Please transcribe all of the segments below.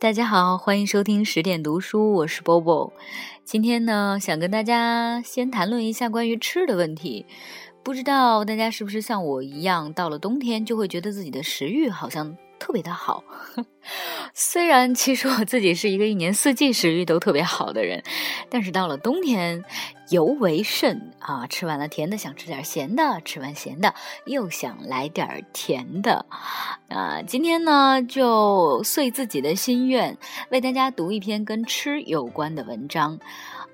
大家好，欢迎收听十点读书，我是 Bobo。今天呢，想跟大家先谈论一下关于吃的问题。不知道大家是不是像我一样，到了冬天就会觉得自己的食欲好像特别的好。虽然其实我自己是一个一年四季食欲都特别好的人，但是到了冬天尤为甚啊！吃完了甜的想吃点咸的，吃完咸的又想来点甜的。啊，今天呢就遂自己的心愿，为大家读一篇跟吃有关的文章。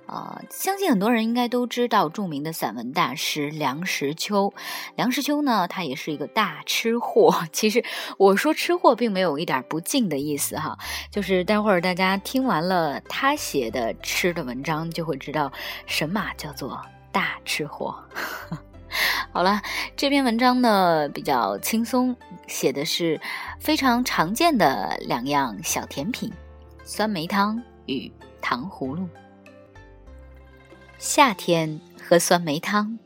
呃，相信很多人应该都知道著名的散文大师梁实秋。梁实秋呢，他也是一个大吃货。其实我说吃货，并没有一点不敬的意思哈。就是待会儿大家听完了他写的吃的文章，就会知道什么叫做大吃货。好了，这篇文章呢比较轻松，写的是非常常见的两样小甜品：酸梅汤与糖葫芦。夏天喝酸梅汤，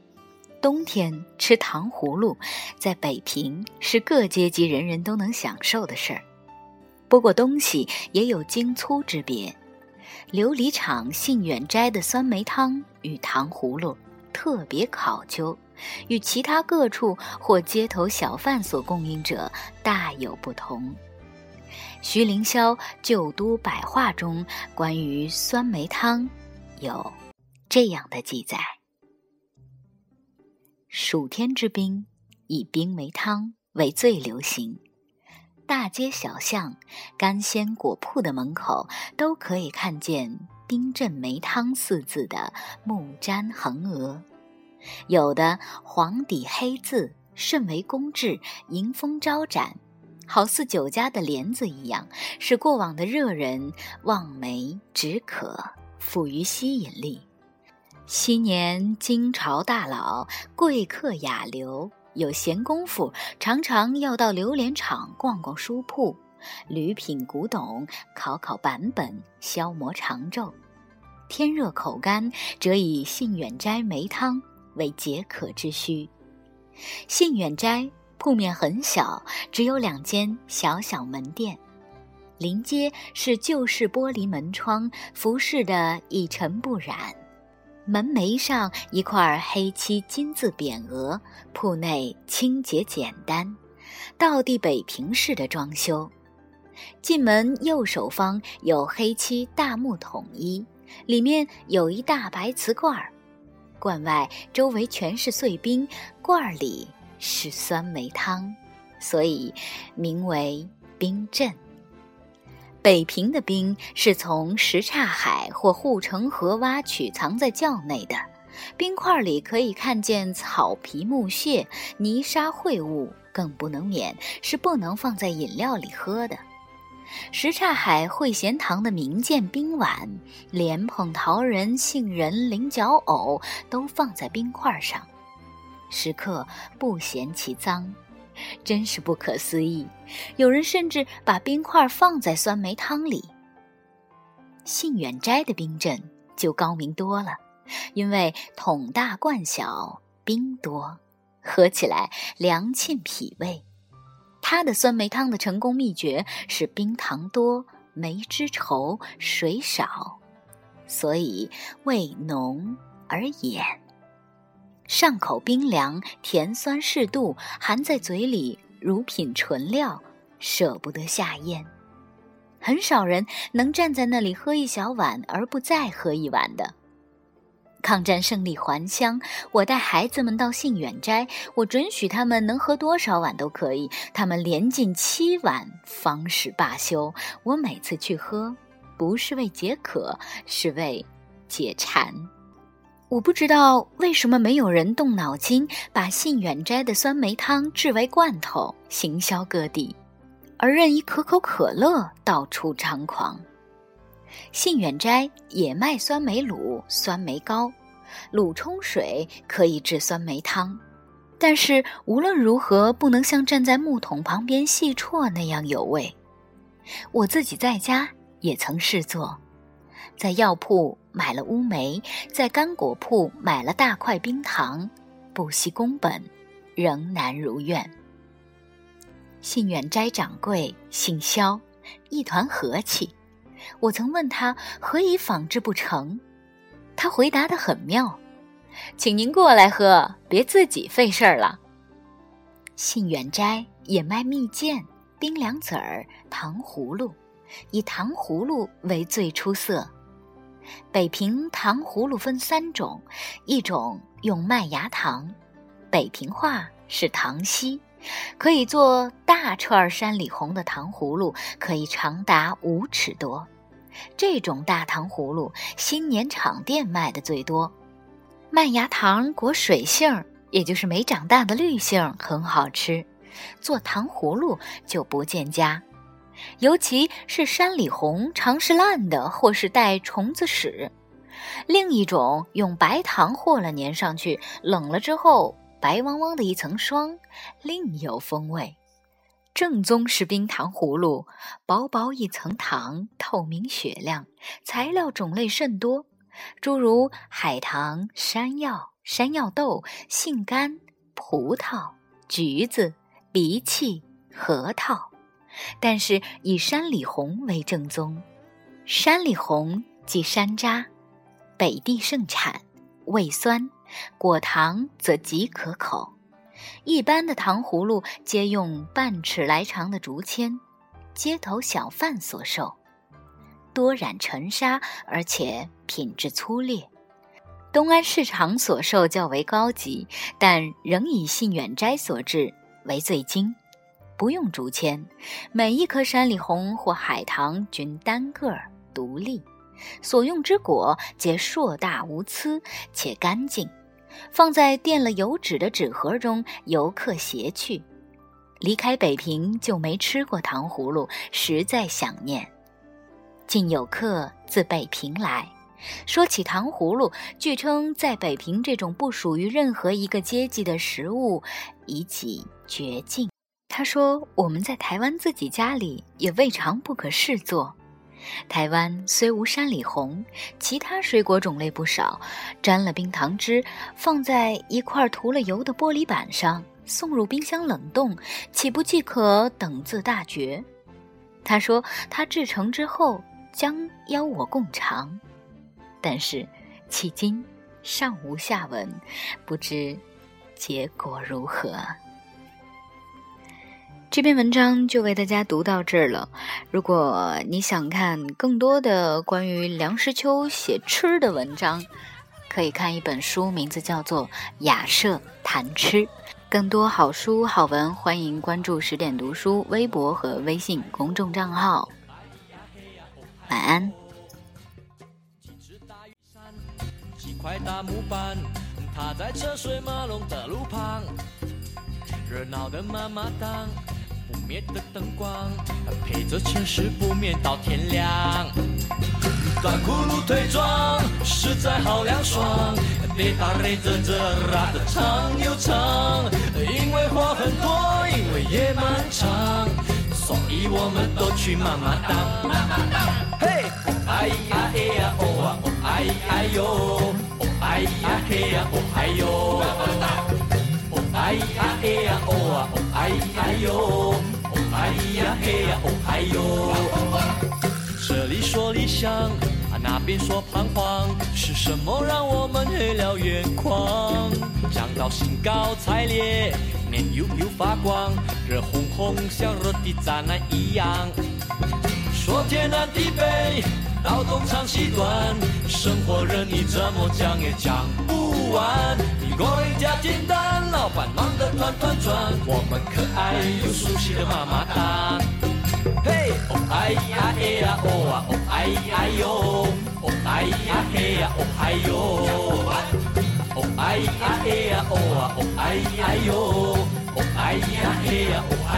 冬天吃糖葫芦，在北平是各阶级人人都能享受的事儿。不过东西也有精粗之别，琉璃厂信远斋的酸梅汤与糖葫芦特别考究，与其他各处或街头小贩所供应者大有不同。徐凌霄《旧都百话》中关于酸梅汤有。这样的记载：暑天之冰，以冰梅汤为最流行。大街小巷、干鲜果铺的门口，都可以看见“冰镇梅汤”四字的木毡横额，有的黄底黑字，甚为工致，迎风招展，好似酒家的帘子一样，使过往的热人望梅止渴，富于吸引力。昔年京朝大佬、贵客雅流有闲工夫，常常要到榴莲厂逛逛书铺，屡品古董，考考版本，消磨长昼。天热口干，则以信远斋梅汤为解渴之需。信远斋铺面很小，只有两间小小门店，临街是旧式玻璃门窗，服饰的一尘不染。门楣上一块黑漆金字匾额，铺内清洁简单，道地北平式的装修。进门右手方有黑漆大木桶一，里面有一大白瓷罐儿，罐外周围全是碎冰，罐儿里是酸梅汤，所以名为冰镇。北平的冰是从什刹海或护城河挖取，藏在窖内的。冰块里可以看见草皮、木屑、泥沙秽物，更不能免是不能放在饮料里喝的。什刹海会贤堂的名鉴冰碗，莲蓬、桃仁、杏仁、菱角藕都放在冰块上，食客不嫌其脏。真是不可思议！有人甚至把冰块放在酸梅汤里。信远斋的冰镇就高明多了，因为桶大罐小，冰多，喝起来凉沁脾胃。他的酸梅汤的成功秘诀是冰糖多，梅汁稠，水少，所以味浓而掩。上口冰凉，甜酸适度，含在嘴里如品醇料，舍不得下咽。很少人能站在那里喝一小碗而不再喝一碗的。抗战胜利还乡，我带孩子们到信远斋，我准许他们能喝多少碗都可以，他们连进七碗方始罢休。我每次去喝，不是为解渴，是为解馋。我不知道为什么没有人动脑筋把信远斋的酸梅汤制为罐头，行销各地，而任意可口可乐到处猖狂。信远斋也卖酸梅卤、酸梅糕，卤冲水可以制酸梅汤，但是无论如何不能像站在木桶旁边细啜那样有味。我自己在家也曾试做。在药铺买了乌梅，在干果铺买了大块冰糖，不惜工本，仍难如愿。信远斋掌柜姓肖，一团和气。我曾问他何以仿制不成，他回答的很妙：“请您过来喝，别自己费事儿了。”信远斋也卖蜜饯、冰凉子儿、糖葫芦，以糖葫芦为最出色。北平糖葫芦分三种，一种用麦芽糖，北平话是糖稀。可以做大串山里红的糖葫芦，可以长达五尺多。这种大糖葫芦，新年场店卖的最多。麦芽糖裹水杏，也就是没长大的绿杏，很好吃。做糖葫芦就不见佳，尤其是山里红，常是烂的或是带虫子屎。另一种用白糖和了粘上去，冷了之后。白汪汪的一层霜，另有风味。正宗是冰糖葫芦，薄薄一层糖，透明雪亮，材料种类甚多，诸如海棠、山药、山药豆、杏干、葡萄、橘子、荸荠、核桃。但是以山里红为正宗。山里红即山楂，北地盛产，味酸。果糖则极可口，一般的糖葫芦皆用半尺来长的竹签，街头小贩所售，多染陈砂，而且品质粗劣。东安市场所售较为高级，但仍以信远斋所制为最精，不用竹签，每一颗山里红或海棠均单个儿独立，所用之果皆硕大无疵且干净。放在垫了油纸的纸盒中，游客携去。离开北平就没吃过糖葫芦，实在想念。近有客自北平来，说起糖葫芦，据称在北平这种不属于任何一个阶级的食物已几绝境。他说：“我们在台湾自己家里也未尝不可试做。”台湾虽无山里红，其他水果种类不少。沾了冰糖汁，放在一块涂了油的玻璃板上，送入冰箱冷冻，岂不即可等字大绝？他说他制成之后将邀我共尝，但是迄今尚无下文，不知结果如何。这篇文章就为大家读到这儿了。如果你想看更多的关于梁实秋写吃的文章，可以看一本书，名字叫做《雅舍谈吃》。更多好书好文，欢迎关注十点读书微博和微信公众账号。晚安。的灯光，陪着前世不眠到天亮。短裤露腿装，实在好凉爽。别打累着这拉的长又长，因为话很多，因为夜漫长，所以我们都去慢慢荡。嘿，哦哎呀哎呀哦啊哦哎哎呦，哦哎呀嘿呀哦哎呦。哦哎呀哎呀哦啊哦哎哎呦，哎呀嘿呀哦哎呦。这里说理想，啊那边说彷徨，是什么让我们黑了眼眶？讲到兴高采烈，面悠悠发光，热烘烘像热的炸奶一样。说天南地北，到东长西短，生活任你怎么讲也讲不完。你个人家简单，老板忙得团团转，我们可爱又熟悉的妈妈档。嘿，哦哎呀哎呀哦啊哦哎哎呦，哦哎呀嘿呀哦哎呦，哦哎呀哎呀哦啊哦哎哎呦，哦哎呀嘿呀哦哎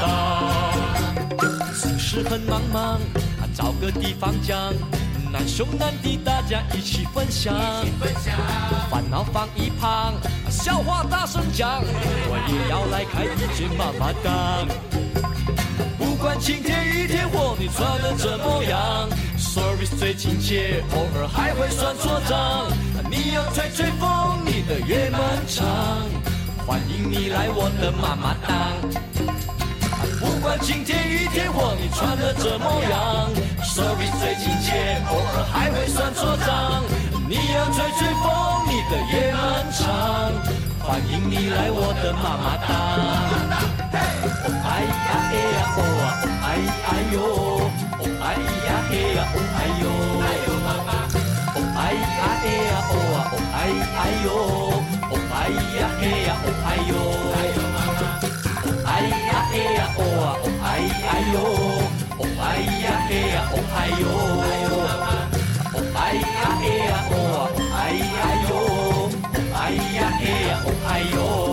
呦。很茫茫，找个地方讲，难兄难弟大家一起分享，烦恼放一旁，笑话大声讲，我也要来开一间妈妈档。管晴天雨天或你穿的怎么样，service 最亲切，偶尔还会算错账。你要吹吹风，你的月漫长，欢迎你来我的妈妈档。不管晴天雨天或你穿的怎么样？Sorry，最亲切，偶尔还会算错账。你要吹吹风，你的夜漫长，欢迎你来我的妈妈档。哦哎呀哎呀哦啊哦哎哎呦，哦哎呀嘿呀哦哎哟，哦哎呀哎呀哦啊哦哎哎呦，哦哎呀嘿呀哦哎呦，哦